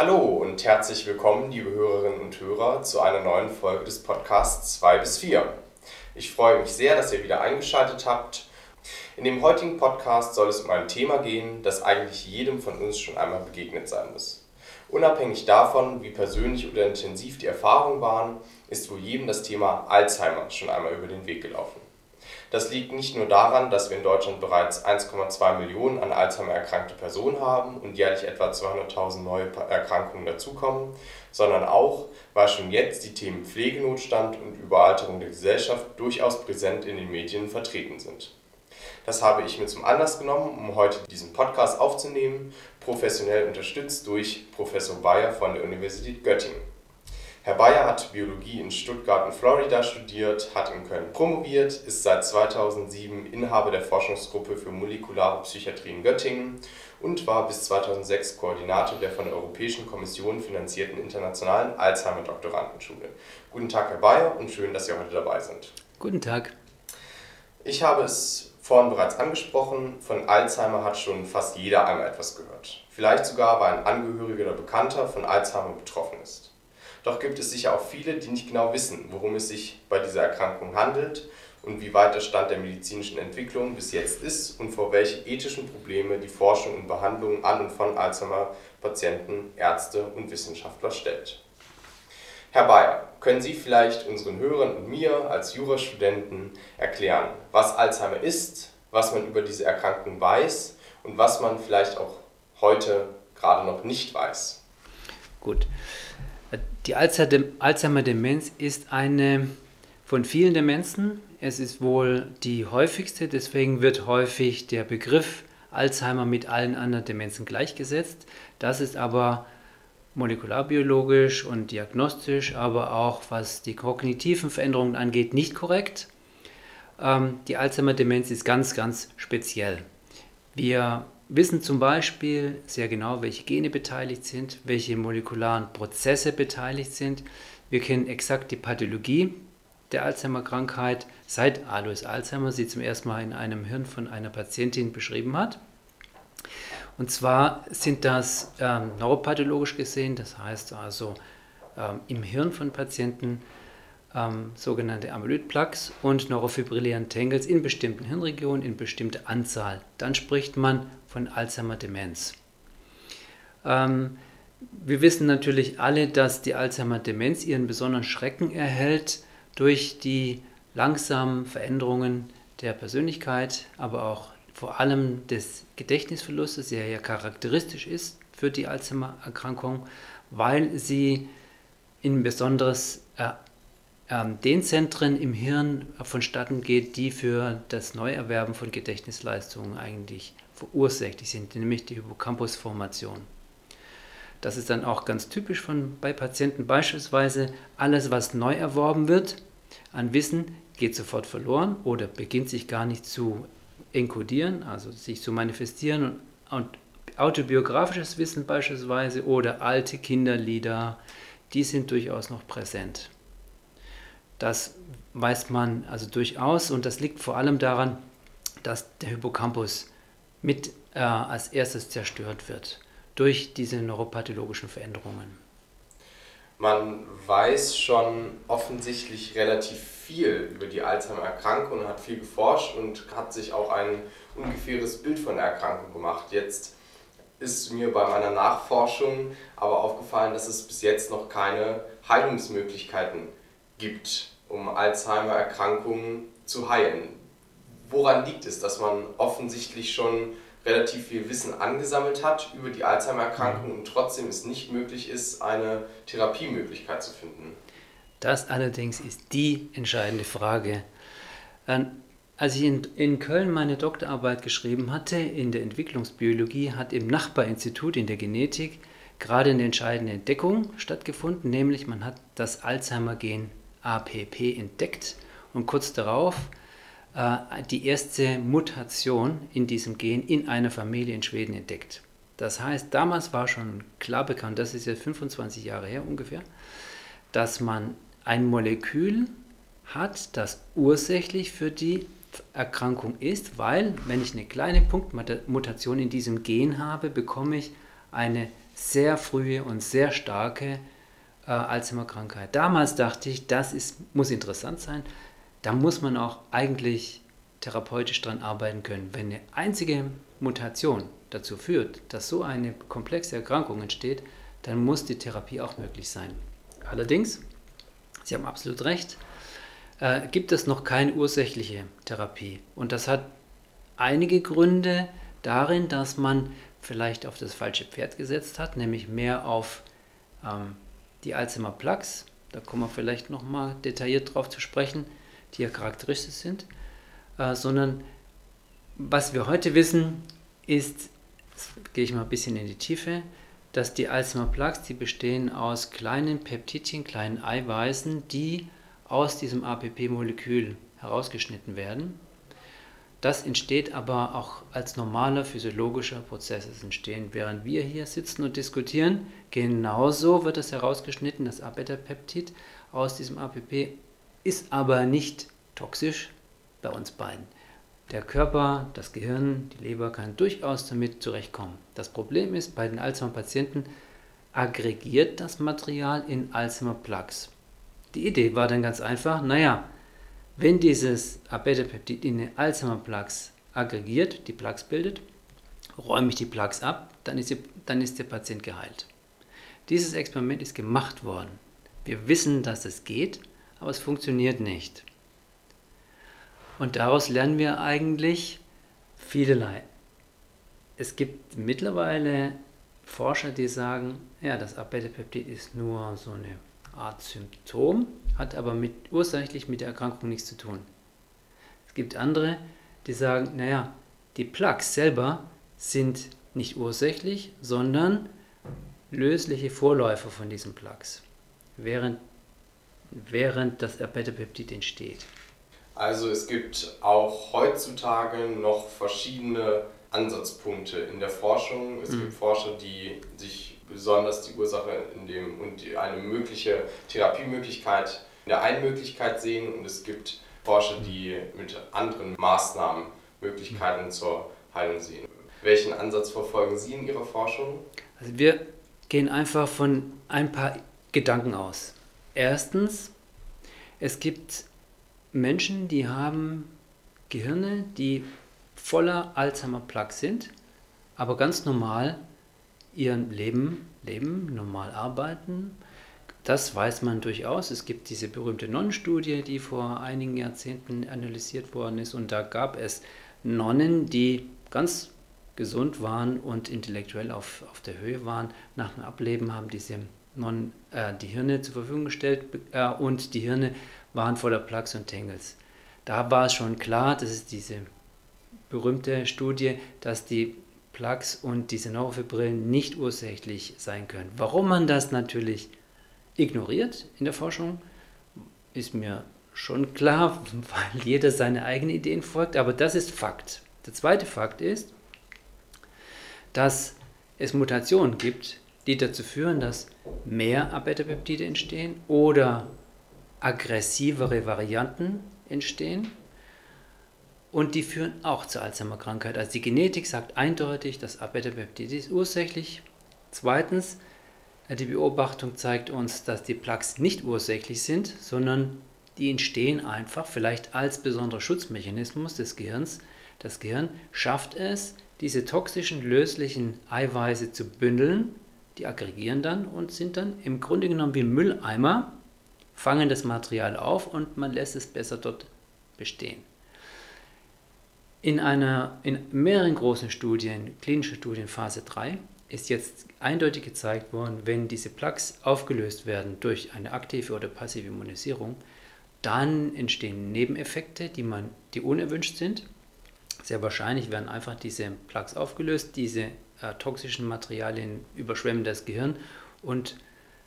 Hallo und herzlich willkommen, liebe Hörerinnen und Hörer, zu einer neuen Folge des Podcasts 2 bis 4. Ich freue mich sehr, dass ihr wieder eingeschaltet habt. In dem heutigen Podcast soll es um ein Thema gehen, das eigentlich jedem von uns schon einmal begegnet sein muss. Unabhängig davon, wie persönlich oder intensiv die Erfahrungen waren, ist wohl jedem das Thema Alzheimer schon einmal über den Weg gelaufen. Das liegt nicht nur daran, dass wir in Deutschland bereits 1,2 Millionen an Alzheimer erkrankte Personen haben und jährlich etwa 200.000 neue Erkrankungen dazukommen, sondern auch, weil schon jetzt die Themen Pflegenotstand und Überalterung der Gesellschaft durchaus präsent in den Medien vertreten sind. Das habe ich mir zum Anlass genommen, um heute diesen Podcast aufzunehmen, professionell unterstützt durch Professor Bayer von der Universität Göttingen. Herr Bayer hat Biologie in Stuttgart und Florida studiert, hat in Köln promoviert, ist seit 2007 Inhaber der Forschungsgruppe für molekulare Psychiatrie in Göttingen und war bis 2006 Koordinator der von der Europäischen Kommission finanzierten internationalen Alzheimer-Doktorandenschule. Guten Tag, Herr Bayer, und schön, dass Sie heute dabei sind. Guten Tag. Ich habe es vorhin bereits angesprochen, von Alzheimer hat schon fast jeder einmal etwas gehört. Vielleicht sogar, weil ein Angehöriger oder Bekannter von Alzheimer betroffen ist. Doch gibt es sicher auch viele, die nicht genau wissen, worum es sich bei dieser Erkrankung handelt und wie weit der Stand der medizinischen Entwicklung bis jetzt ist und vor welche ethischen Probleme die Forschung und Behandlung an und von Alzheimer-Patienten, Ärzte und Wissenschaftler stellt. Herr Bayer, können Sie vielleicht unseren Hörern und mir als Jurastudenten erklären, was Alzheimer ist, was man über diese Erkrankung weiß und was man vielleicht auch heute gerade noch nicht weiß? Gut. Die Alzheimer-Demenz ist eine von vielen Demenzen. Es ist wohl die häufigste, deswegen wird häufig der Begriff Alzheimer mit allen anderen Demenzen gleichgesetzt. Das ist aber molekularbiologisch und diagnostisch, aber auch was die kognitiven Veränderungen angeht, nicht korrekt. Ähm, die Alzheimer-Demenz ist ganz, ganz speziell. Wir wissen zum Beispiel sehr genau, welche Gene beteiligt sind, welche molekularen Prozesse beteiligt sind. Wir kennen exakt die Pathologie der Alzheimer-Krankheit, seit Alois Alzheimer sie zum ersten Mal in einem Hirn von einer Patientin beschrieben hat. Und zwar sind das ähm, neuropathologisch gesehen, das heißt also ähm, im Hirn von Patienten ähm, sogenannte Amyloid-Plaques und neurofibrillären Tangles in bestimmten Hirnregionen in bestimmter Anzahl. Dann spricht man von Alzheimer-Demenz. Ähm, wir wissen natürlich alle, dass die Alzheimer-Demenz ihren besonderen Schrecken erhält durch die langsamen Veränderungen der Persönlichkeit, aber auch vor allem des Gedächtnisverlustes, der ja charakteristisch ist für die Alzheimer-Erkrankung, weil sie in besonderes äh, den Zentren im Hirn vonstatten geht, die für das Neuerwerben von Gedächtnisleistungen eigentlich verursächlich sind, nämlich die Hippocampusformation. Das ist dann auch ganz typisch von, bei Patienten beispielsweise. Alles, was neu erworben wird an Wissen, geht sofort verloren oder beginnt sich gar nicht zu enkodieren, also sich zu manifestieren. Und, und autobiografisches Wissen beispielsweise oder alte Kinderlieder, die sind durchaus noch präsent. Das weiß man also durchaus und das liegt vor allem daran, dass der Hippocampus mit äh, als erstes zerstört wird durch diese neuropathologischen Veränderungen. Man weiß schon offensichtlich relativ viel über die Alzheimer-Erkrankung und hat viel geforscht und hat sich auch ein ungefähres Bild von der Erkrankung gemacht. Jetzt ist mir bei meiner Nachforschung aber aufgefallen, dass es bis jetzt noch keine Heilungsmöglichkeiten gibt, um Alzheimer-Erkrankungen zu heilen woran liegt es, dass man offensichtlich schon relativ viel Wissen angesammelt hat über die Alzheimer-Erkrankung und trotzdem es nicht möglich ist, eine Therapiemöglichkeit zu finden? Das allerdings ist die entscheidende Frage. Ähm, als ich in, in, Köln meine Doktorarbeit geschrieben hatte in der Entwicklungsbiologie, hat im Nachbarinstitut in der Genetik gerade eine entscheidende Entdeckung stattgefunden, nämlich man hat das Alzheimer-Gen APP entdeckt und kurz darauf äh, die erste Mutation in diesem Gen in einer Familie in Schweden entdeckt. Das heißt, damals war schon klar bekannt, das ist jetzt 25 Jahre her ungefähr, dass man ein Molekül hat, das ursächlich für die Erkrankung ist, weil wenn ich eine kleine Punktmutation in diesem Gen habe, bekomme ich eine sehr frühe und sehr starke äh, Alzheimer-Krankheit. Damals dachte ich, das ist, muss interessant sein. Da muss man auch eigentlich therapeutisch dran arbeiten können. Wenn eine einzige Mutation dazu führt, dass so eine komplexe Erkrankung entsteht, dann muss die Therapie auch möglich sein. Allerdings, Sie haben absolut recht, äh, gibt es noch keine ursächliche Therapie. Und das hat einige Gründe darin, dass man vielleicht auf das falsche Pferd gesetzt hat, nämlich mehr auf ähm, die Alzheimer Plaques. Da kommen wir vielleicht nochmal detailliert drauf zu sprechen, die ja charakteristisch sind. Äh, sondern was wir heute wissen, ist, gehe ich mal ein bisschen in die Tiefe, dass die Alzheimer Plaques, die bestehen aus kleinen Peptidchen, kleinen Eiweißen, die aus diesem APP-Molekül herausgeschnitten werden. Das entsteht aber auch als normaler physiologischer Prozess. Es entstehen, während wir hier sitzen und diskutieren. Genauso wird es herausgeschnitten, das A-Beta-Peptid aus diesem APP ist aber nicht toxisch bei uns beiden. Der Körper, das Gehirn, die Leber kann durchaus damit zurechtkommen. Das Problem ist, bei den Alzheimer-Patienten aggregiert das Material in Alzheimer-Plaques. Die Idee war dann ganz einfach, naja, wenn dieses A-Beta-Peptid in den Alzheimer-Plaques aggregiert, die Plaques bildet, räume ich die Plaques ab, dann ist, die, dann ist der Patient geheilt. Dieses Experiment ist gemacht worden. Wir wissen, dass es geht, aber es funktioniert nicht. Und daraus lernen wir eigentlich vielerlei. Es gibt mittlerweile Forscher, die sagen, ja, das Abetapeptid ist nur so eine Art Symptom, hat aber mit, ursächlich mit der Erkrankung nichts zu tun. Es gibt andere, die sagen, naja, die Plaques selber sind nicht ursächlich, sondern lösliche Vorläufer von diesen Plaques, während, während das Abetapeptid entsteht. Also es gibt auch heutzutage noch verschiedene Ansatzpunkte in der Forschung. Es mhm. gibt Forscher, die sich besonders die Ursache in dem und eine mögliche Therapiemöglichkeit einen Möglichkeit sehen und es gibt Forscher, die mit anderen Maßnahmen Möglichkeiten zur Heilung sehen. Welchen Ansatz verfolgen Sie in Ihrer Forschung? Also wir gehen einfach von ein paar Gedanken aus. Erstens, es gibt Menschen, die haben Gehirne, die voller Alzheimer-Plaque sind, aber ganz normal ihr Leben leben, normal arbeiten. Das weiß man durchaus. Es gibt diese berühmte Nonnenstudie, die vor einigen Jahrzehnten analysiert worden ist. Und da gab es Nonnen, die ganz gesund waren und intellektuell auf, auf der Höhe waren. Nach dem Ableben haben diese Nonnen äh, die Hirne zur Verfügung gestellt äh, und die Hirne waren voller Plaques und Tangles. Da war es schon klar, das ist diese berühmte Studie, dass die Plaques und diese Neurofibrillen nicht ursächlich sein können. Warum man das natürlich ignoriert in der Forschung, ist mir schon klar, weil jeder seine eigenen Ideen folgt, aber das ist Fakt. Der zweite Fakt ist, dass es Mutationen gibt, die dazu führen, dass mehr Abetapeptide entstehen oder aggressivere Varianten entstehen und die führen auch zur Alzheimer-Krankheit. Also die Genetik sagt eindeutig, dass Abetapeptid ist ursächlich. Zweitens, die Beobachtung zeigt uns, dass die Plaques nicht ursächlich sind, sondern die entstehen einfach vielleicht als besonderer Schutzmechanismus des Gehirns. Das Gehirn schafft es, diese toxischen löslichen Eiweiße zu bündeln, die aggregieren dann und sind dann im Grunde genommen wie Mülleimer, fangen das Material auf und man lässt es besser dort bestehen. In, einer, in mehreren großen Studien, klinischen Studien Phase 3, ist jetzt eindeutig gezeigt worden, wenn diese Plaques aufgelöst werden durch eine aktive oder passive Immunisierung, dann entstehen Nebeneffekte, die, man, die unerwünscht sind. Sehr wahrscheinlich werden einfach diese Plaques aufgelöst, diese äh, toxischen Materialien überschwemmen das Gehirn und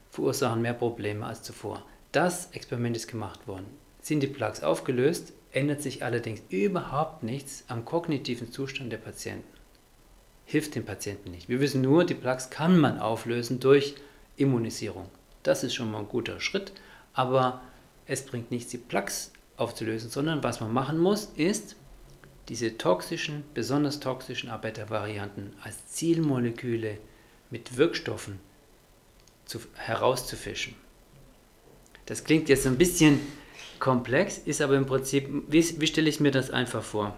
verursachen mehr Probleme als zuvor. Das Experiment ist gemacht worden. Sind die Plaques aufgelöst, ändert sich allerdings überhaupt nichts am kognitiven Zustand der Patienten. Hilft dem Patienten nicht. Wir wissen nur, die Plaques kann man auflösen durch Immunisierung. Das ist schon mal ein guter Schritt, aber es bringt nichts, die Plaques aufzulösen, sondern was man machen muss, ist diese toxischen, besonders toxischen Arbeitervarianten als Zielmoleküle mit Wirkstoffen zu, herauszufischen. Das klingt jetzt ein bisschen komplex, ist aber im Prinzip, wie, wie stelle ich mir das einfach vor?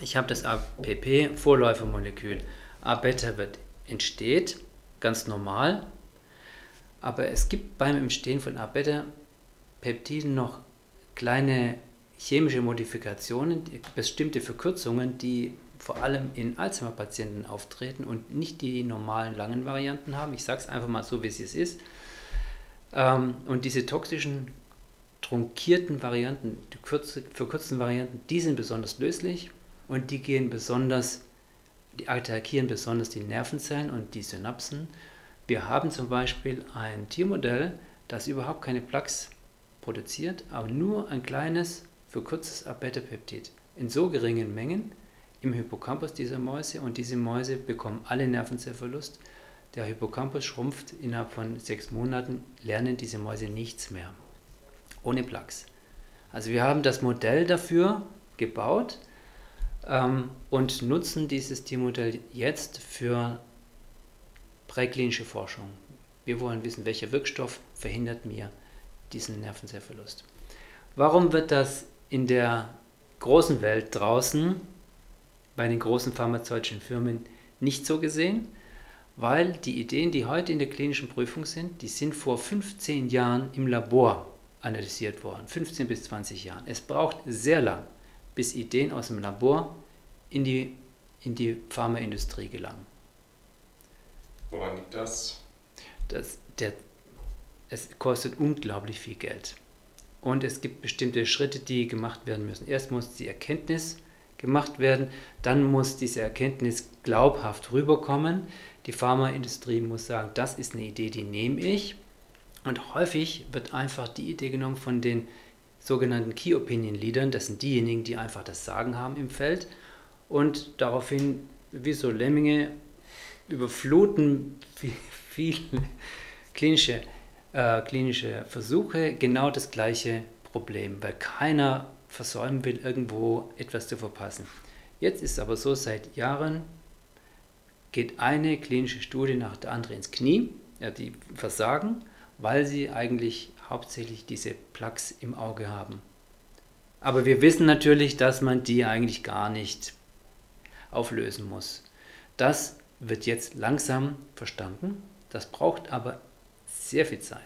Ich habe das APP, Vorläufermolekül. A-Beta wird entsteht, ganz normal, aber es gibt beim Entstehen von A-Beta-Peptiden noch kleine chemische Modifikationen, bestimmte Verkürzungen, die vor allem in Alzheimer-Patienten auftreten und nicht die normalen langen Varianten haben. Ich sage es einfach mal so, wie es ist. Ähm, und diese toxischen, trunkierten Varianten, die verkürzten Varianten, die sind besonders löslich und die gehen besonders, die attackieren besonders die Nervenzellen und die Synapsen. Wir haben zum Beispiel ein Tiermodell, das überhaupt keine Plaques produziert, aber nur ein kleines verkürztes Abeta-Peptid in so geringen Mengen im Hippocampus dieser Mäuse und diese Mäuse bekommen alle Nervenzellverlust. Der Hippocampus schrumpft innerhalb von sechs Monaten, lernen diese Mäuse nichts mehr. Ohne Plaques. Also wir haben das Modell dafür gebaut ähm, und nutzen dieses Tiermodell jetzt für präklinische Forschung. Wir wollen wissen, welcher Wirkstoff verhindert mir diesen Nervenzellverlust. Warum wird das in der großen Welt draußen bei den großen pharmazeutischen Firmen nicht so gesehen, weil die Ideen, die heute in der klinischen Prüfung sind, die sind vor 15 Jahren im Labor analysiert worden, 15 bis 20 Jahren. Es braucht sehr lang, bis Ideen aus dem Labor in die, in die Pharmaindustrie gelangen. Woran liegt das? das der, es kostet unglaublich viel Geld. Und es gibt bestimmte Schritte, die gemacht werden müssen. Erst muss die Erkenntnis gemacht werden. Dann muss diese Erkenntnis glaubhaft rüberkommen. Die Pharmaindustrie muss sagen, das ist eine Idee, die nehme ich. Und häufig wird einfach die Idee genommen von den sogenannten Key Opinion Leadern. Das sind diejenigen, die einfach das Sagen haben im Feld. Und daraufhin, wie so Lemminge, überfluten viele klinische, äh, klinische Versuche genau das gleiche Problem, weil keiner versäumen will, irgendwo etwas zu verpassen. Jetzt ist aber so, seit Jahren geht eine klinische Studie nach der anderen ins Knie, ja, die versagen, weil sie eigentlich hauptsächlich diese Plaques im Auge haben. Aber wir wissen natürlich, dass man die eigentlich gar nicht auflösen muss. Das wird jetzt langsam verstanden, das braucht aber sehr viel Zeit.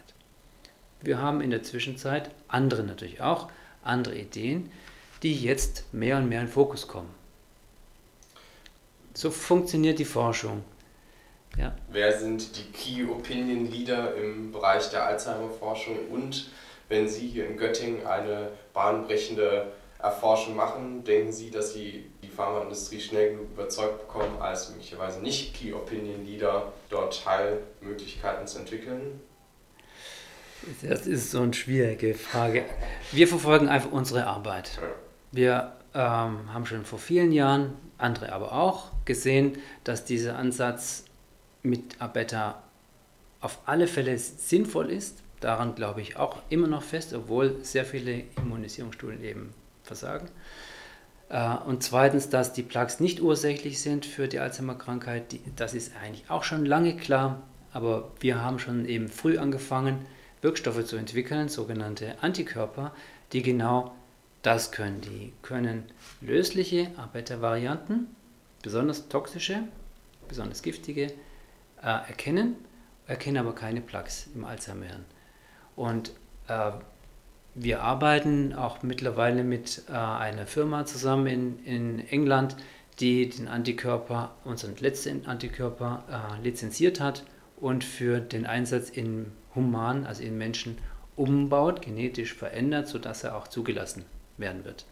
Wir haben in der Zwischenzeit andere natürlich auch, andere Ideen, die jetzt mehr und mehr in Fokus kommen. So funktioniert die Forschung. Ja. Wer sind die Key Opinion Leader im Bereich der Alzheimer-Forschung und wenn Sie hier in Göttingen eine bahnbrechende Erforschung machen, denken Sie, dass Sie die Pharmaindustrie schnell genug überzeugt bekommen, als möglicherweise nicht Key Opinion Leader dort Teilmöglichkeiten zu entwickeln? Das ist so eine schwierige Frage. Wir verfolgen einfach unsere Arbeit. Wir ähm, haben schon vor vielen Jahren, andere aber auch, gesehen, dass dieser Ansatz mit Abeta auf alle Fälle sinnvoll ist. Daran glaube ich auch immer noch fest, obwohl sehr viele Immunisierungsstudien eben versagen. Äh, und zweitens, dass die Plaques nicht ursächlich sind für die Alzheimer-Krankheit, das ist eigentlich auch schon lange klar. Aber wir haben schon eben früh angefangen, Wirkstoffe zu entwickeln, sogenannte Antikörper, die genau das können. Die können lösliche Arbeitervarianten, besonders toxische, besonders giftige, äh, erkennen, erkennen aber keine Plaques im Alzheimer-Hirn. Und äh, wir arbeiten auch mittlerweile mit äh, einer Firma zusammen in, in England, die den Antikörper, unseren letzten Antikörper, äh, lizenziert hat und für den Einsatz in human, also in Menschen, umbaut, genetisch verändert, sodass er auch zugelassen werden wird.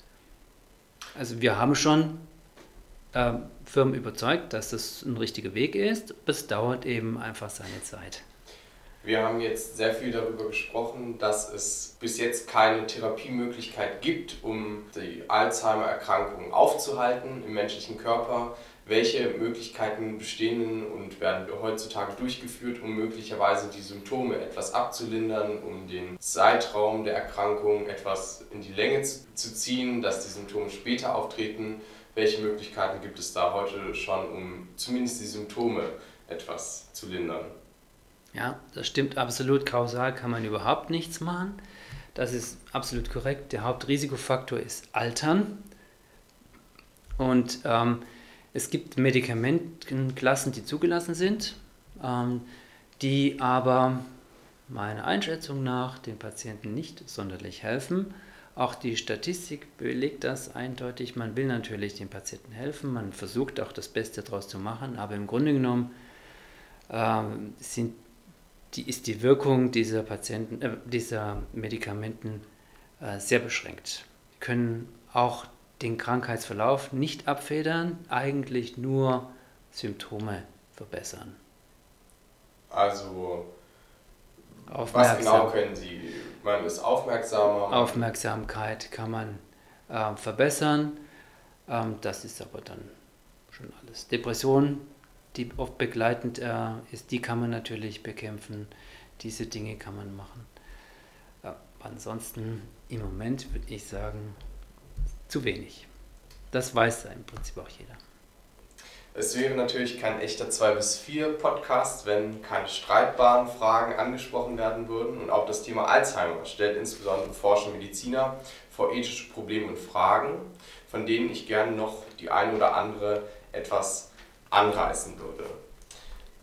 Also wir haben schon äh, Firmen überzeugt, dass das ein richtiger Weg ist. Es dauert eben einfach seine Zeit. Wir haben jetzt sehr viel darüber gesprochen, dass es bis jetzt keine Therapiemöglichkeit gibt, um die Alzheimer-Erkrankung aufzuhalten im menschlichen Körper welche Möglichkeiten bestehen und werden heutzutage durchgeführt, um möglicherweise die Symptome etwas abzulindern, um den Zeitraum der Erkrankung etwas in die Länge zu ziehen, dass die Symptome später auftreten. Welche Möglichkeiten gibt es da heute schon, um zumindest die Symptome etwas zu lindern. Ja, das stimmt absolut. Kausal kann man überhaupt nichts machen. Das ist absolut korrekt. Der Hauptrisikofaktor ist Altern. Und ähm, es gibt Medikamentenklassen, die zugelassen sind, ähm, die aber meiner Einschätzung nach den Patienten nicht sonderlich helfen. Auch die Statistik belegt das eindeutig. Man will natürlich den Patienten helfen, man versucht auch das Beste daraus zu machen, aber im Grunde genommen ähm, sind die, ist die Wirkung dieser, Patienten, äh, dieser Medikamenten äh, sehr beschränkt. Sie können auch den Krankheitsverlauf nicht abfedern, eigentlich nur Symptome verbessern. Also, was genau können Sie? Man ist aufmerksamer. Aufmerksamkeit kann man äh, verbessern. Ähm, das ist aber dann schon alles. Depression die oft begleitend äh, ist, die kann man natürlich bekämpfen. Diese Dinge kann man machen. Ja, ansonsten im Moment würde ich sagen, zu wenig. Das weiß im Prinzip auch jeder. Es wäre natürlich kein echter 2 bis 4 Podcast, wenn keine streitbaren Fragen angesprochen werden würden. Und auch das Thema Alzheimer stellt insbesondere forschende Mediziner vor ethische Probleme und Fragen, von denen ich gerne noch die eine oder andere etwas anreißen würde.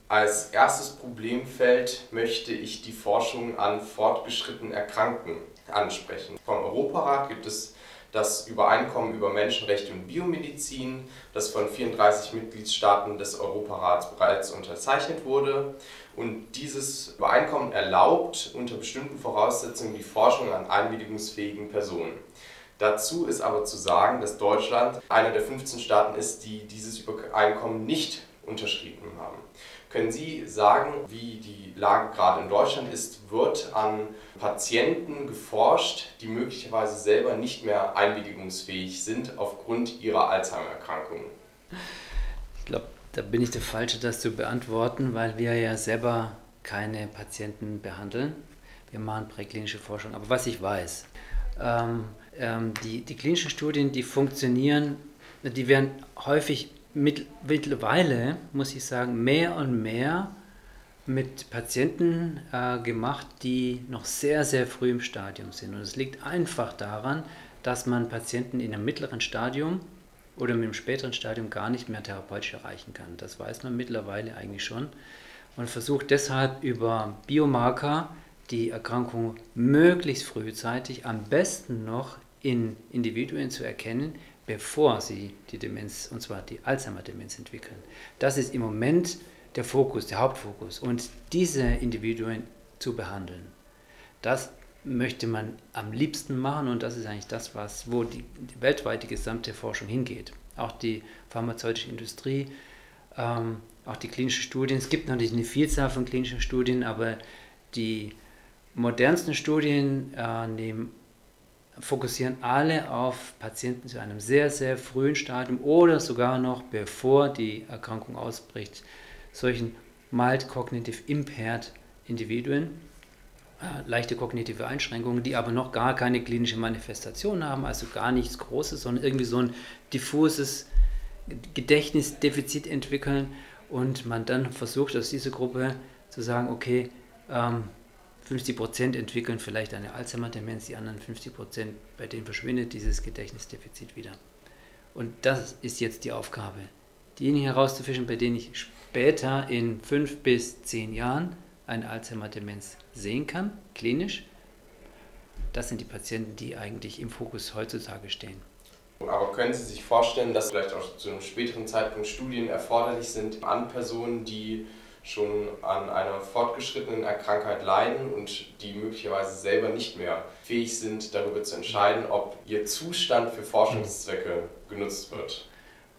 Als erstes Problemfeld möchte ich die Forschung an fortgeschrittenen Erkrankten ansprechen. Vom Europarat gibt es das Übereinkommen über Menschenrechte und Biomedizin, das von 34 Mitgliedstaaten des Europarats bereits unterzeichnet wurde. Und dieses Übereinkommen erlaubt unter bestimmten Voraussetzungen die Forschung an einwilligungsfähigen Personen. Dazu ist aber zu sagen, dass Deutschland einer der 15 Staaten ist, die dieses Übereinkommen nicht unterschrieben haben. Können Sie sagen, wie die Lage gerade in Deutschland ist? Wird an Patienten geforscht, die möglicherweise selber nicht mehr einwilligungsfähig sind aufgrund ihrer Alzheimer-Erkrankung? Ich glaube, da bin ich der Falsche, das zu beantworten, weil wir ja selber keine Patienten behandeln. Wir machen präklinische Forschung. Aber was ich weiß, ähm, ähm, die, die klinischen Studien, die funktionieren, die werden häufig mit, mittlerweile, muss ich sagen, mehr und mehr mit Patienten äh, gemacht, die noch sehr, sehr früh im Stadium sind. Und es liegt einfach daran, dass man Patienten in einem mittleren Stadium oder mit einem späteren Stadium gar nicht mehr therapeutisch erreichen kann. Das weiß man mittlerweile eigentlich schon. Und versucht deshalb über Biomarker die Erkrankung möglichst frühzeitig, am besten noch in Individuen zu erkennen, bevor sie die Demenz, und zwar die Alzheimer-Demenz entwickeln. Das ist im Moment der Fokus, der Hauptfokus. Und diese Individuen zu behandeln, das möchte man am liebsten machen und das ist eigentlich das, was, wo die, die weltweite gesamte Forschung hingeht. Auch die pharmazeutische Industrie, ähm, auch die klinischen Studien. Es gibt natürlich eine Vielzahl von klinischen Studien, aber die modernsten Studien äh, nehmen fokussieren alle auf Patienten zu einem sehr, sehr frühen Stadium oder sogar noch bevor die Erkrankung ausbricht, solchen mild cognitive impaired Individuen, äh, leichte kognitive Einschränkungen, die aber noch gar keine klinische Manifestation haben, also gar nichts Großes, sondern irgendwie so ein diffuses Gedächtnisdefizit entwickeln und man dann versucht aus dieser Gruppe zu sagen, okay, ähm, 50 Prozent entwickeln vielleicht eine Alzheimer-Demenz, die anderen 50 Prozent, bei denen verschwindet dieses Gedächtnisdefizit wieder. Und das ist jetzt die Aufgabe, diejenigen herauszufischen, bei denen ich später in fünf bis zehn Jahren eine Alzheimer-Demenz sehen kann, klinisch. Das sind die Patienten, die eigentlich im Fokus heutzutage stehen. Aber können Sie sich vorstellen, dass vielleicht auch zu einem späteren Zeitpunkt Studien erforderlich sind an Personen, die schon an einer fortgeschrittenen Krankheit leiden und die möglicherweise selber nicht mehr fähig sind, darüber zu entscheiden, ob ihr Zustand für Forschungszwecke genutzt wird.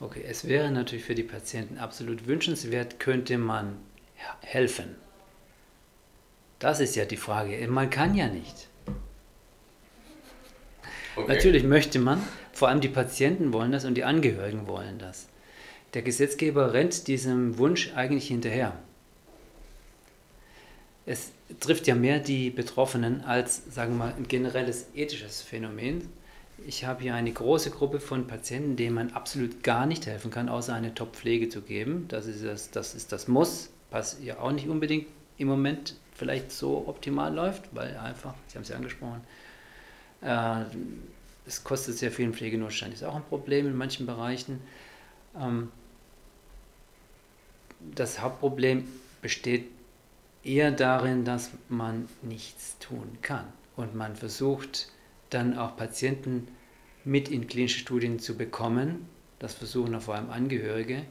Okay, es wäre natürlich für die Patienten absolut wünschenswert, könnte man helfen. Das ist ja die Frage. Man kann ja nicht. Okay. Natürlich möchte man, vor allem die Patienten wollen das und die Angehörigen wollen das. Der Gesetzgeber rennt diesem Wunsch eigentlich hinterher es trifft ja mehr die Betroffenen als, sagen wir mal, ein generelles ethisches Phänomen. ich habe hier eine große Gruppe von Patienten, denen man absolut gar nicht helfen kann, außer eine Top-Pflege zu geben. Das ist das, das ist das Muss, was ja auch nicht unbedingt im Moment vielleicht so optimal läuft, weil einfach, Sie haben es ja angesprochen, äh, es kostet sehr viel Pflegenotstand, ist auch ein Problem in manchen Bereichen. Ähm, das Hauptproblem besteht eher darin, dass man nichts tun kann und man versucht dann auch Patienten mit in klinische Studien zu bekommen, das versuchen auch vor allem Angehörige,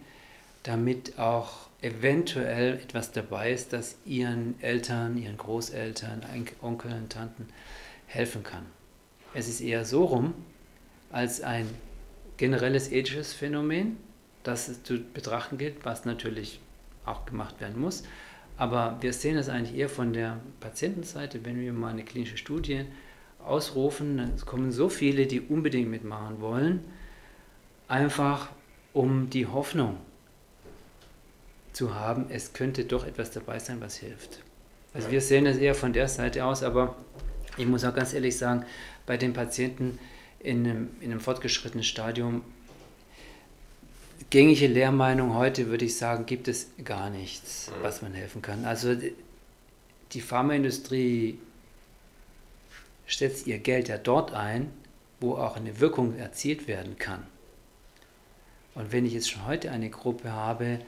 damit auch eventuell etwas dabei ist, das ihren Eltern, ihren Großeltern, Onkeln, Tanten helfen kann. Es ist eher so rum, als ein generelles ethisches Phänomen, das zu betrachten gilt, was natürlich auch gemacht werden muss. Aber wir sehen das eigentlich eher von der Patientenseite, wenn wir mal eine klinische Studie ausrufen, dann kommen so viele, die unbedingt mitmachen wollen, einfach um die Hoffnung zu haben, es könnte doch etwas dabei sein, was hilft. Also wir sehen das eher von der Seite aus, aber ich muss auch ganz ehrlich sagen, bei den Patienten in einem, in einem fortgeschrittenen Stadium, gängige Lehrmeinung heute würde ich sagen, gibt es gar nichts, was man helfen kann. Also die Pharmaindustrie setzt ihr Geld ja dort ein, wo auch eine Wirkung erzielt werden kann. Und wenn ich jetzt schon heute eine Gruppe habe,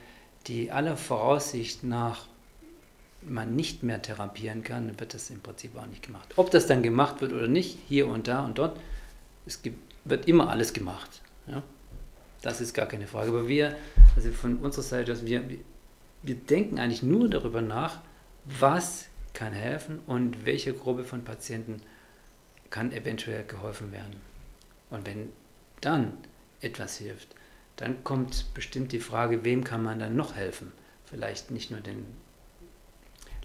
die aller Voraussicht nach man nicht mehr therapieren kann, dann wird das im Prinzip auch nicht gemacht. Ob das dann gemacht wird oder nicht, hier und da und dort, es gibt, wird immer alles gemacht. Ja? Das ist gar keine Frage. Aber wir, also von unserer Seite, also wir, wir denken eigentlich nur darüber nach, was kann helfen und welche Gruppe von Patienten kann eventuell geholfen werden. Und wenn dann etwas hilft, dann kommt bestimmt die Frage, wem kann man dann noch helfen? Vielleicht nicht nur den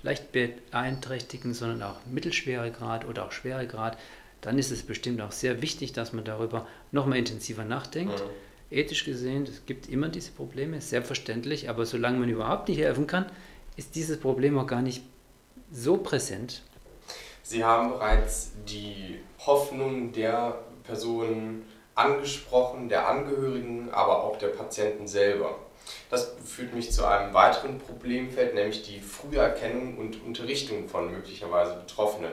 leicht beeinträchtigten, sondern auch mittelschwere Grad oder auch schwere Grad. Dann ist es bestimmt auch sehr wichtig, dass man darüber nochmal intensiver nachdenkt. Mhm. Ethisch gesehen, es gibt immer diese Probleme, selbstverständlich, aber solange man überhaupt nicht helfen kann, ist dieses Problem auch gar nicht so präsent. Sie haben bereits die Hoffnung der Personen angesprochen, der Angehörigen, aber auch der Patienten selber. Das führt mich zu einem weiteren Problemfeld, nämlich die Früherkennung und Unterrichtung von möglicherweise Betroffenen.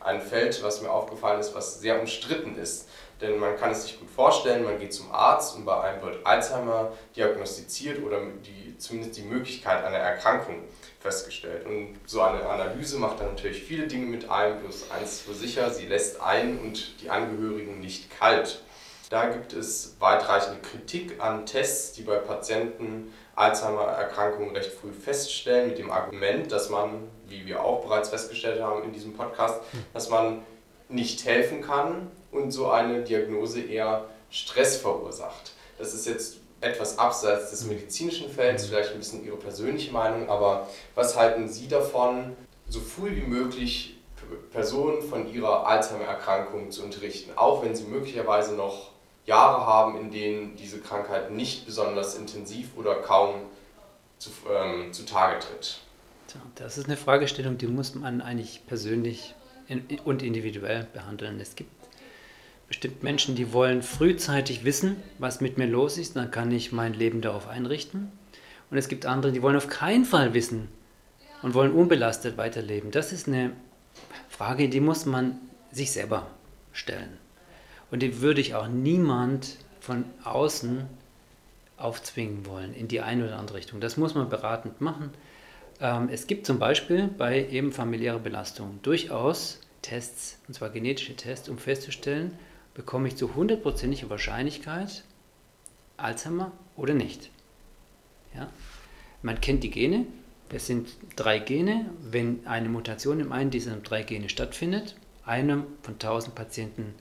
Ein Feld, was mir aufgefallen ist, was sehr umstritten ist. Denn man kann es sich gut vorstellen, man geht zum Arzt und bei einem wird Alzheimer diagnostiziert oder die, zumindest die Möglichkeit einer Erkrankung festgestellt. Und so eine Analyse macht dann natürlich viele Dinge mit ein, bloß eins für sicher, sie lässt ein und die Angehörigen nicht kalt. Da gibt es weitreichende Kritik an Tests, die bei Patienten Alzheimer-Erkrankungen recht früh feststellen, mit dem Argument, dass man, wie wir auch bereits festgestellt haben in diesem Podcast, dass man nicht helfen kann und so eine Diagnose eher Stress verursacht. Das ist jetzt etwas abseits des medizinischen Felds, vielleicht ein bisschen Ihre persönliche Meinung, aber was halten Sie davon, so früh wie möglich Personen von ihrer Alzheimer-Erkrankung zu unterrichten, auch wenn sie möglicherweise noch Jahre haben, in denen diese Krankheit nicht besonders intensiv oder kaum zu, ähm, zutage tritt? Das ist eine Fragestellung, die muss man eigentlich persönlich und individuell behandeln. Es gibt bestimmt Menschen, die wollen frühzeitig wissen, was mit mir los ist, dann kann ich mein Leben darauf einrichten. Und es gibt andere, die wollen auf keinen Fall wissen und wollen unbelastet weiterleben. Das ist eine Frage, die muss man sich selber stellen. Und die würde ich auch niemand von außen aufzwingen wollen in die eine oder andere Richtung. Das muss man beratend machen. Ähm, es gibt zum Beispiel bei eben familiärer Belastung durchaus Tests, und zwar genetische Tests, um festzustellen, bekomme ich zu hundertprozentiger Wahrscheinlichkeit Alzheimer oder nicht. Ja? Man kennt die Gene, es sind drei Gene. Wenn eine Mutation in einem dieser drei Gene stattfindet, einem von 1000 Patienten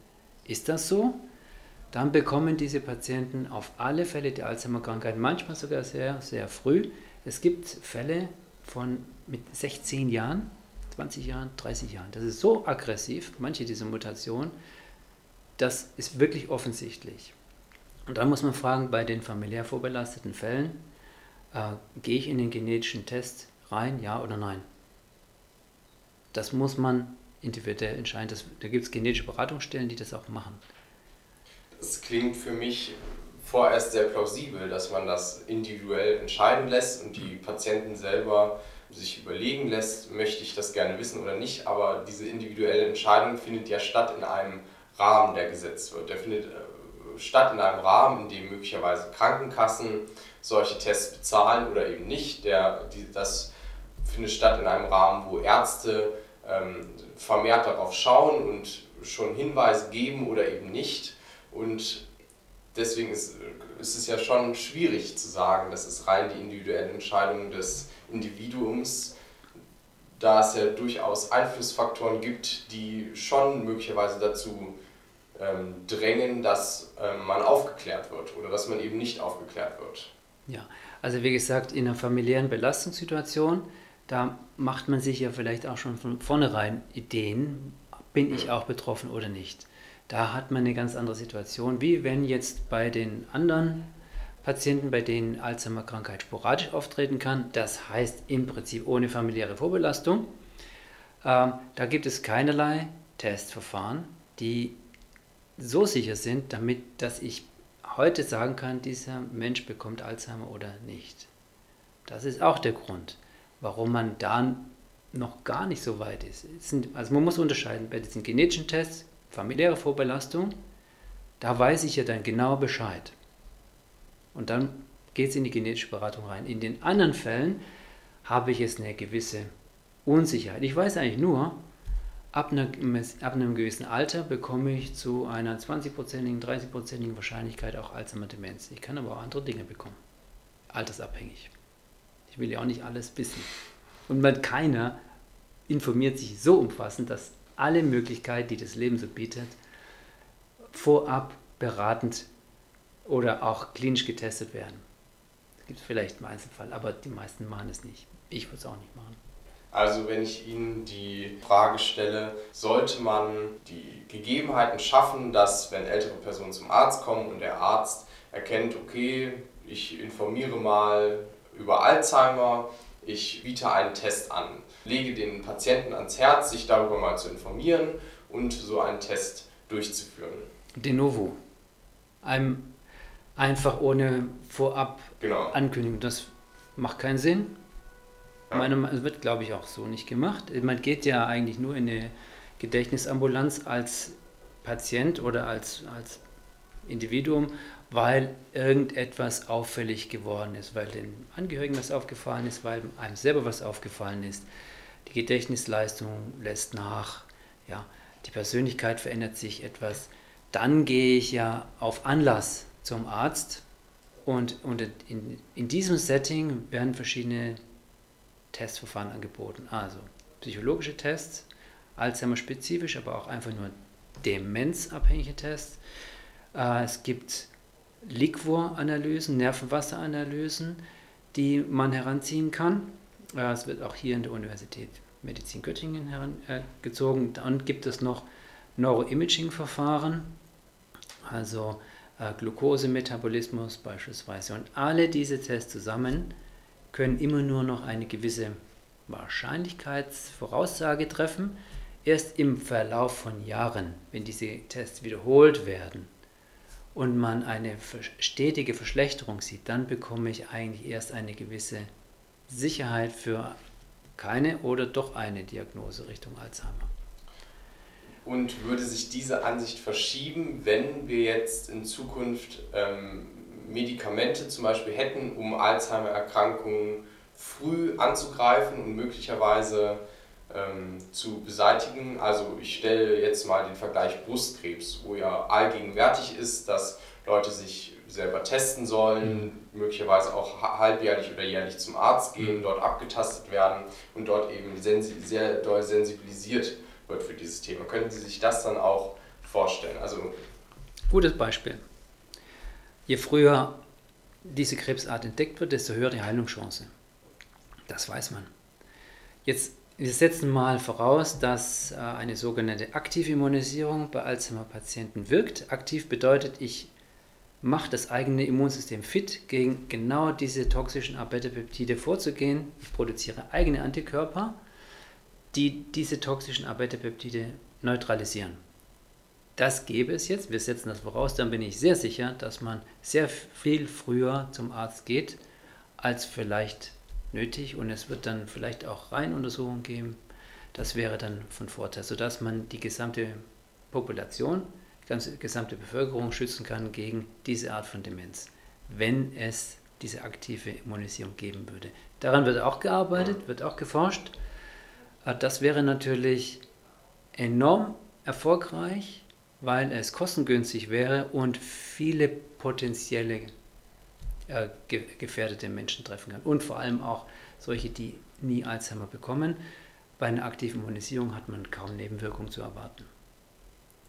ist das so? Dann bekommen diese Patienten auf alle Fälle die Alzheimer-Krankheit, manchmal sogar sehr, sehr früh. Es gibt Fälle von mit 16 Jahren, 20 Jahren, 30 Jahren. Das ist so aggressiv, manche dieser Mutationen, das ist wirklich offensichtlich. Und dann muss man fragen, bei den familiär vorbelasteten Fällen, äh, gehe ich in den genetischen Test rein, ja oder nein? Das muss man individuell entscheiden. Das, da gibt es genetische Beratungsstellen, die das auch machen. es klingt für mich vorerst sehr plausibel, dass man das individuell entscheiden lässt und die Patienten selber sich überlegen lässt, möchte ich das gerne wissen oder nicht, aber diese individuelle Entscheidung findet ja statt in einem Rahmen, der gesetzt wird. Der findet äh, statt in einem Rahmen, in dem möglicherweise Krankenkassen solche Tests bezahlen oder eben nicht. Der, die, das findet statt in einem Rahmen, wo Ärzte ähm, vermehrt darauf schauen und schon Hinweise geben oder eben nicht. Und deswegen ist, ist es ja schon schwierig zu sagen, das ist rein die individuelle Entscheidung des Individuums, da es ja durchaus Einflussfaktoren gibt, die schon möglicherweise dazu ähm, drängen, dass ähm, man aufgeklärt wird oder dass man eben nicht aufgeklärt wird. Ja, also wie gesagt, in einer familiären Belastungssituation, da macht man sich ja vielleicht auch schon von vornherein Ideen, bin ich auch betroffen oder nicht. Da hat man eine ganz andere Situation, wie wenn jetzt bei den anderen Patienten, bei denen Alzheimer-Krankheit sporadisch auftreten kann, das heißt im Prinzip ohne familiäre Vorbelastung. Ähm, da gibt es keinerlei Testverfahren, die so sicher sind, damit dass ich heute sagen kann, dieser Mensch bekommt Alzheimer oder nicht. Das ist auch der Grund, warum man da noch gar nicht so weit ist. also man muss unterscheiden bei diesen genetischen Tests, familiäre Vorbelastung, da weiß ich ja dann genau Bescheid. Und dann geht es in die genetische Beratung rein. In den anderen Fällen habe ich jetzt eine gewisse Unsicherheit. Ich weiß eigentlich nur, ab, einer, ab einem gewissen Alter bekomme ich zu einer 20-prozentigen, 30-prozentigen Wahrscheinlichkeit auch Alzheimer-Demenz. Ich kann aber auch andere Dinge bekommen. Altersabhängig. Ich will ja auch nicht alles wissen. Und man, keiner informiert sich so umfassend, dass alle Möglichkeiten, die das Leben so bietet, vorab beratend oder auch klinisch getestet werden. Das gibt es vielleicht im Einzelfall, aber die meisten machen es nicht. Ich würde es auch nicht machen. Also wenn ich Ihnen die Frage stelle, sollte man die Gegebenheiten schaffen, dass wenn ältere Personen zum Arzt kommen und der Arzt erkennt, okay, ich informiere mal über Alzheimer, ich biete einen Test an, lege den Patienten ans Herz, sich darüber mal zu informieren und so einen Test durchzuführen. De novo. Einem einfach ohne vorab genau. Ankündigung. Das macht keinen Sinn. Meine, es wird, glaube ich, auch so nicht gemacht. Man geht ja eigentlich nur in eine Gedächtnisambulanz als Patient oder als, als Individuum, weil irgendetwas auffällig geworden ist, weil den Angehörigen was aufgefallen ist, weil einem selber was aufgefallen ist. Die Gedächtnisleistung lässt nach, ja, die Persönlichkeit verändert sich etwas. Dann gehe ich ja auf Anlass zum Arzt und, und in, in diesem Setting werden verschiedene Testverfahren angeboten. Also psychologische Tests, Alzheimer-spezifisch, aber auch einfach nur demenzabhängige Tests. Äh, es gibt Liquor-Analysen, Nervenwasseranalysen, die man heranziehen kann. Äh, es wird auch hier in der Universität Medizin Göttingen herangezogen. Dann gibt es noch Neuroimaging-Verfahren, also äh, Glukosemetabolismus beispielsweise. Und alle diese Tests zusammen können immer nur noch eine gewisse Wahrscheinlichkeitsvoraussage treffen. Erst im Verlauf von Jahren, wenn diese Tests wiederholt werden und man eine stetige Verschlechterung sieht, dann bekomme ich eigentlich erst eine gewisse Sicherheit für keine oder doch eine Diagnose Richtung Alzheimer. Und würde sich diese Ansicht verschieben, wenn wir jetzt in Zukunft ähm, Medikamente zum Beispiel hätten, um Alzheimer-Erkrankungen früh anzugreifen und möglicherweise ähm, zu beseitigen? Also ich stelle jetzt mal den Vergleich Brustkrebs, wo ja allgegenwärtig ist, dass Leute sich selber testen sollen, mhm. möglicherweise auch halbjährlich oder jährlich zum Arzt gehen, mhm. dort abgetastet werden und dort eben sehr doll sensibilisiert wird für dieses Thema. Können Sie sich das dann auch vorstellen? Also Gutes Beispiel. Je früher diese Krebsart entdeckt wird, desto höher die Heilungschance. Das weiß man. Jetzt, wir setzen mal voraus, dass äh, eine sogenannte Aktivimmunisierung bei Alzheimer-Patienten wirkt. Aktiv bedeutet, ich macht das eigene Immunsystem fit, gegen genau diese toxischen Abetapeptide vorzugehen. Ich produziere eigene Antikörper, die diese toxischen Abetapeptide neutralisieren. Das gäbe es jetzt, wir setzen das voraus, dann bin ich sehr sicher, dass man sehr viel früher zum Arzt geht, als vielleicht nötig und es wird dann vielleicht auch Reihenuntersuchungen geben. Das wäre dann von Vorteil, sodass man die gesamte Population, die gesamte Bevölkerung schützen kann gegen diese Art von Demenz, wenn es diese aktive Immunisierung geben würde. Daran wird auch gearbeitet, wird auch geforscht. Äh, das wäre natürlich enorm erfolgreich, weil es kostengünstig wäre und viele potenzielle äh, gefährdete Menschen treffen kann. Und vor allem auch solche, die nie Alzheimer bekommen. Bei einer aktiven Immunisierung hat man kaum Nebenwirkungen zu erwarten.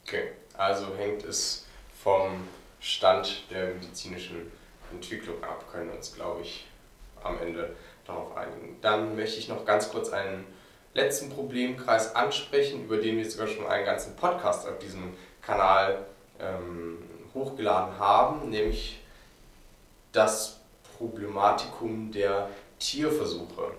Okay, also hängt es vom Stand der medizinischen Entwicklung ab, können uns, glaube ich, am Ende darauf einigen. Dann möchte ich noch ganz kurz einen letzten Problemkreis ansprechen, über den wir sogar schon einen ganzen Podcast auf diesem Kanal ähm, hochgeladen haben, nämlich das Problematikum der Tierversuche.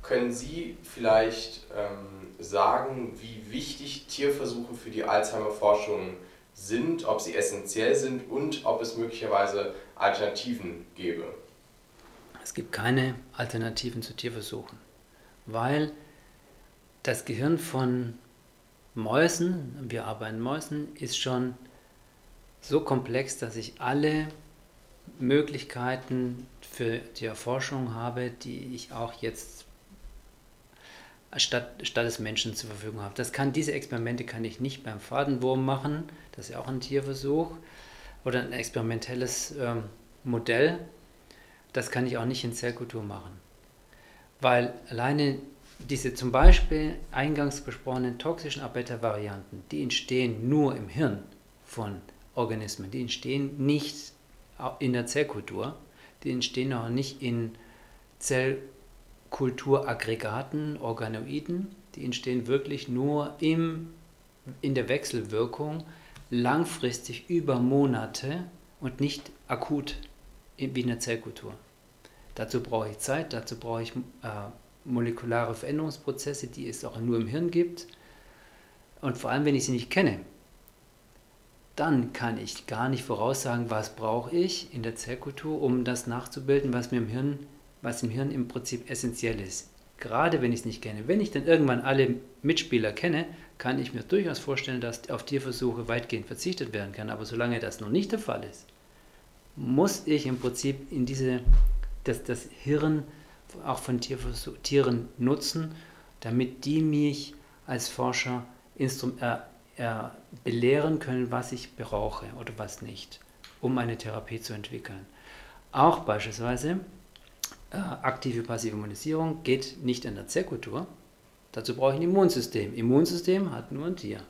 Können Sie vielleicht ähm, sagen, wie wichtig Tierversuche für die Alzheimer-Forschung sind, ob sie essentiell sind und ob es möglicherweise Alternativen gäbe? Es gibt keine Alternativen zu Tierversuchen, weil das Gehirn von Mäusen, wir arbeiten Mäusen, ist schon so komplex, dass ich alle Möglichkeiten für die Erforschung habe, die ich auch jetzt statt, statt des Menschen zur Verfügung habe. Das kann, diese Experimente kann ich nicht beim Fadenwurm machen, das ist ja auch ein Tierversuch, oder ein experimentelles ähm, Modell, das kann ich auch nicht in Zellkultur machen. Weil alleine diese zum Beispiel eingangs besprochenen toxischen Abeta-Varianten, die entstehen nur im Hirn von Organismen, die entstehen nicht in der Zellkultur, die entstehen auch nicht in Zellkulturaggregaten, Organoiden, die entstehen wirklich nur im, in der Wechselwirkung langfristig über Monate und nicht akut wie in der Zellkultur. Dazu brauche ich Zeit, dazu brauche ich äh, molekulare Veränderungsprozesse, die es auch nur im Hirn gibt. Und vor allem, wenn ich sie nicht kenne, dann kann ich gar nicht voraussagen, was brauche ich in der Zellkultur, um das nachzubilden, was mir im Hirn, was im Hirn im Prinzip essentiell ist. Gerade wenn ich es nicht kenne. Wenn ich dann irgendwann alle Mitspieler kenne, kann ich mir durchaus vorstellen, dass auf Tierversuche weitgehend verzichtet werden kann. Aber solange das noch nicht der Fall ist, muss ich im Prinzip in diese, das, das Hirn auch von Tieren nutzen, damit die mich als Forscher Instrum, äh, äh, belehren können, was ich brauche oder was nicht, um eine Therapie zu entwickeln. Auch beispielsweise äh, aktive passive Immunisierung geht nicht in der Zellkultur. Dazu brauche ich ein Immunsystem. Immunsystem hat nur ein Tier.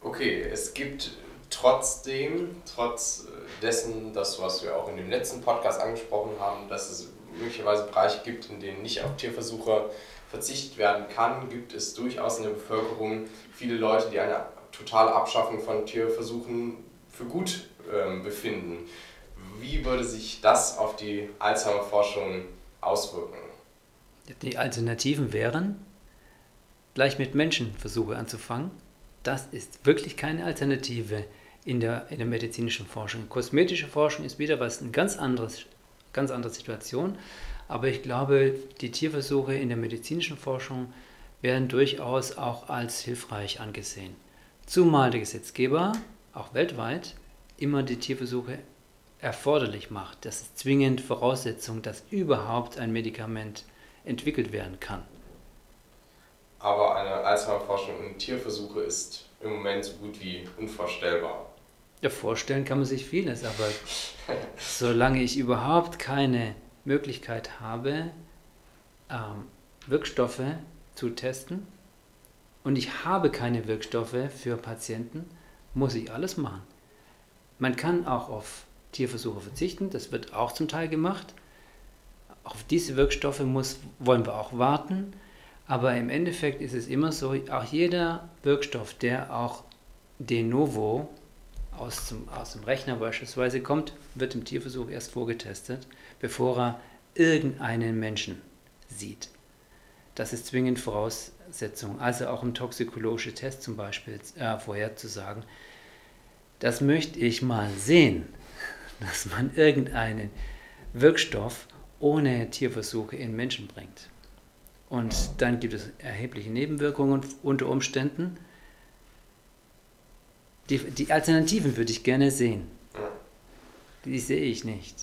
Okay, es gibt trotzdem, trotz äh, dessen, das, was wir auch in dem letzten Podcast angesprochen haben, dass es möglicherweise Bereiche gibt, in denen nicht auf Tierversuche verzichtet werden kann, gibt es durchaus in der Bevölkerung viele Leute, die eine totale Abschaffung von Tierversuchen für gut ähm, befinden. Wie würde sich das auf die Alzheimer-Forschung auswirken? Die Alternativen wären, gleich mit Menschenversuche anzufangen. Das ist wirklich keine Alternative in der, in der medizinischen Forschung. Kosmetische Forschung ist wieder was ein ganz anderes, ganz andere Situation. Aber ich glaube, die Tierversuche in der medizinischen Forschung werden durchaus auch als hilfreich angesehen. Zumal der Gesetzgeber, auch weltweit, immer die Tierversuche erforderlich macht. Das ist zwingend Voraussetzung, dass überhaupt ein Medikament entwickelt werden kann. Aber eine Alzheimer-Forschung in Tierversuche ist im Moment so gut wie unvorstellbar. Ja, vorstellen kann man sich vieles, aber solange ich überhaupt keine Möglichkeit habe, ähm, Wirkstoffe zu testen und ich habe keine Wirkstoffe für Patienten, muss ich alles machen. Man kann auch auf Tierversuche verzichten, das wird auch zum Teil gemacht. Auf diese Wirkstoffe muss, wollen wir auch warten, aber im Endeffekt ist es immer so, auch jeder Wirkstoff, der auch de novo aus dem, aus dem Rechner beispielsweise kommt, wird im Tierversuch erst vorgetestet, bevor er irgendeinen Menschen sieht. Das ist zwingend Voraussetzung. Also auch im toxikologischen Test zum Beispiel äh, vorherzusagen, das möchte ich mal sehen, dass man irgendeinen Wirkstoff ohne Tierversuche in Menschen bringt. Und dann gibt es erhebliche Nebenwirkungen unter Umständen. Die, die Alternativen würde ich gerne sehen. Die sehe ich nicht.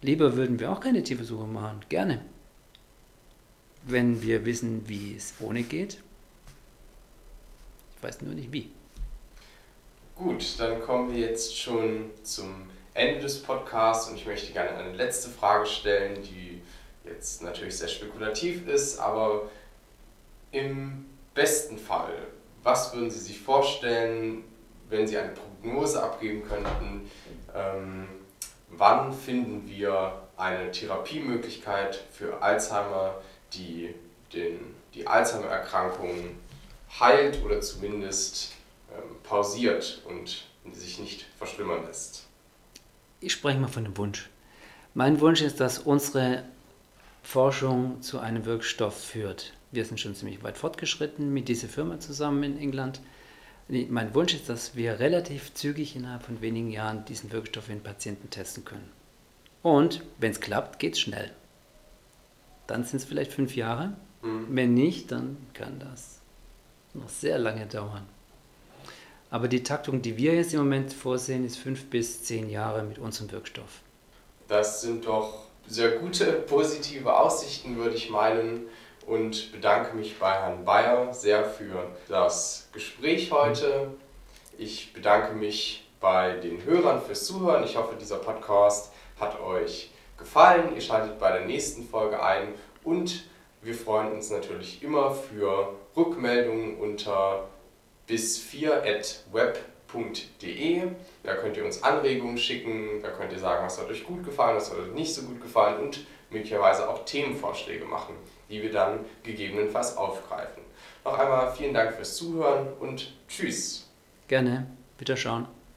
Lieber würden wir auch keine Tierversuche machen. Gerne. Wenn wir wissen, wie es ohne geht. Ich weiß nur nicht wie. Gut, dann kommen wir jetzt schon zum Ende des Podcasts und ich möchte gerne eine letzte Frage stellen, die jetzt natürlich sehr spekulativ ist, aber im besten Fall, was würden Sie sich vorstellen, wenn Sie eine Prognose abgeben könnten, ähm, wann finden wir eine Therapiemöglichkeit für Alzheimer, die den, die Alzheimer-Erkrankung heilt oder zumindest ähm, pausiert und sich nicht verschlimmern lässt? Ich spreche mal von dem Wunsch. Mein Wunsch ist, dass unsere Forschung zu einem Wirkstoff führt. Wir sind schon ziemlich weit fortgeschritten mit dieser Firma zusammen in England. Mein Wunsch ist, dass wir relativ zügig innerhalb von wenigen Jahren diesen Wirkstoff in Patienten testen können. Und wenn es klappt, geht es schnell. Dann sind es vielleicht fünf Jahre. Mhm. Wenn nicht, dann kann das noch sehr lange dauern. Aber die Taktung, die wir jetzt im Moment vorsehen, ist fünf bis zehn Jahre mit unserem Wirkstoff. Das sind doch sehr gute, positive Aussichten, würde ich meinen. Und bedanke mich bei Herrn Bayer sehr für das Gespräch heute. Ich bedanke mich bei den Hörern fürs Zuhören. Ich hoffe, dieser Podcast hat euch gefallen. Ihr schaltet bei der nächsten Folge ein und wir freuen uns natürlich immer für Rückmeldungen unter bis4.web.de. Da könnt ihr uns Anregungen schicken, da könnt ihr sagen, was hat euch gut gefallen, was hat euch nicht so gut gefallen und möglicherweise auch Themenvorschläge machen, die wir dann gegebenenfalls aufgreifen. Noch einmal vielen Dank fürs Zuhören und tschüss. Gerne, bitte schauen.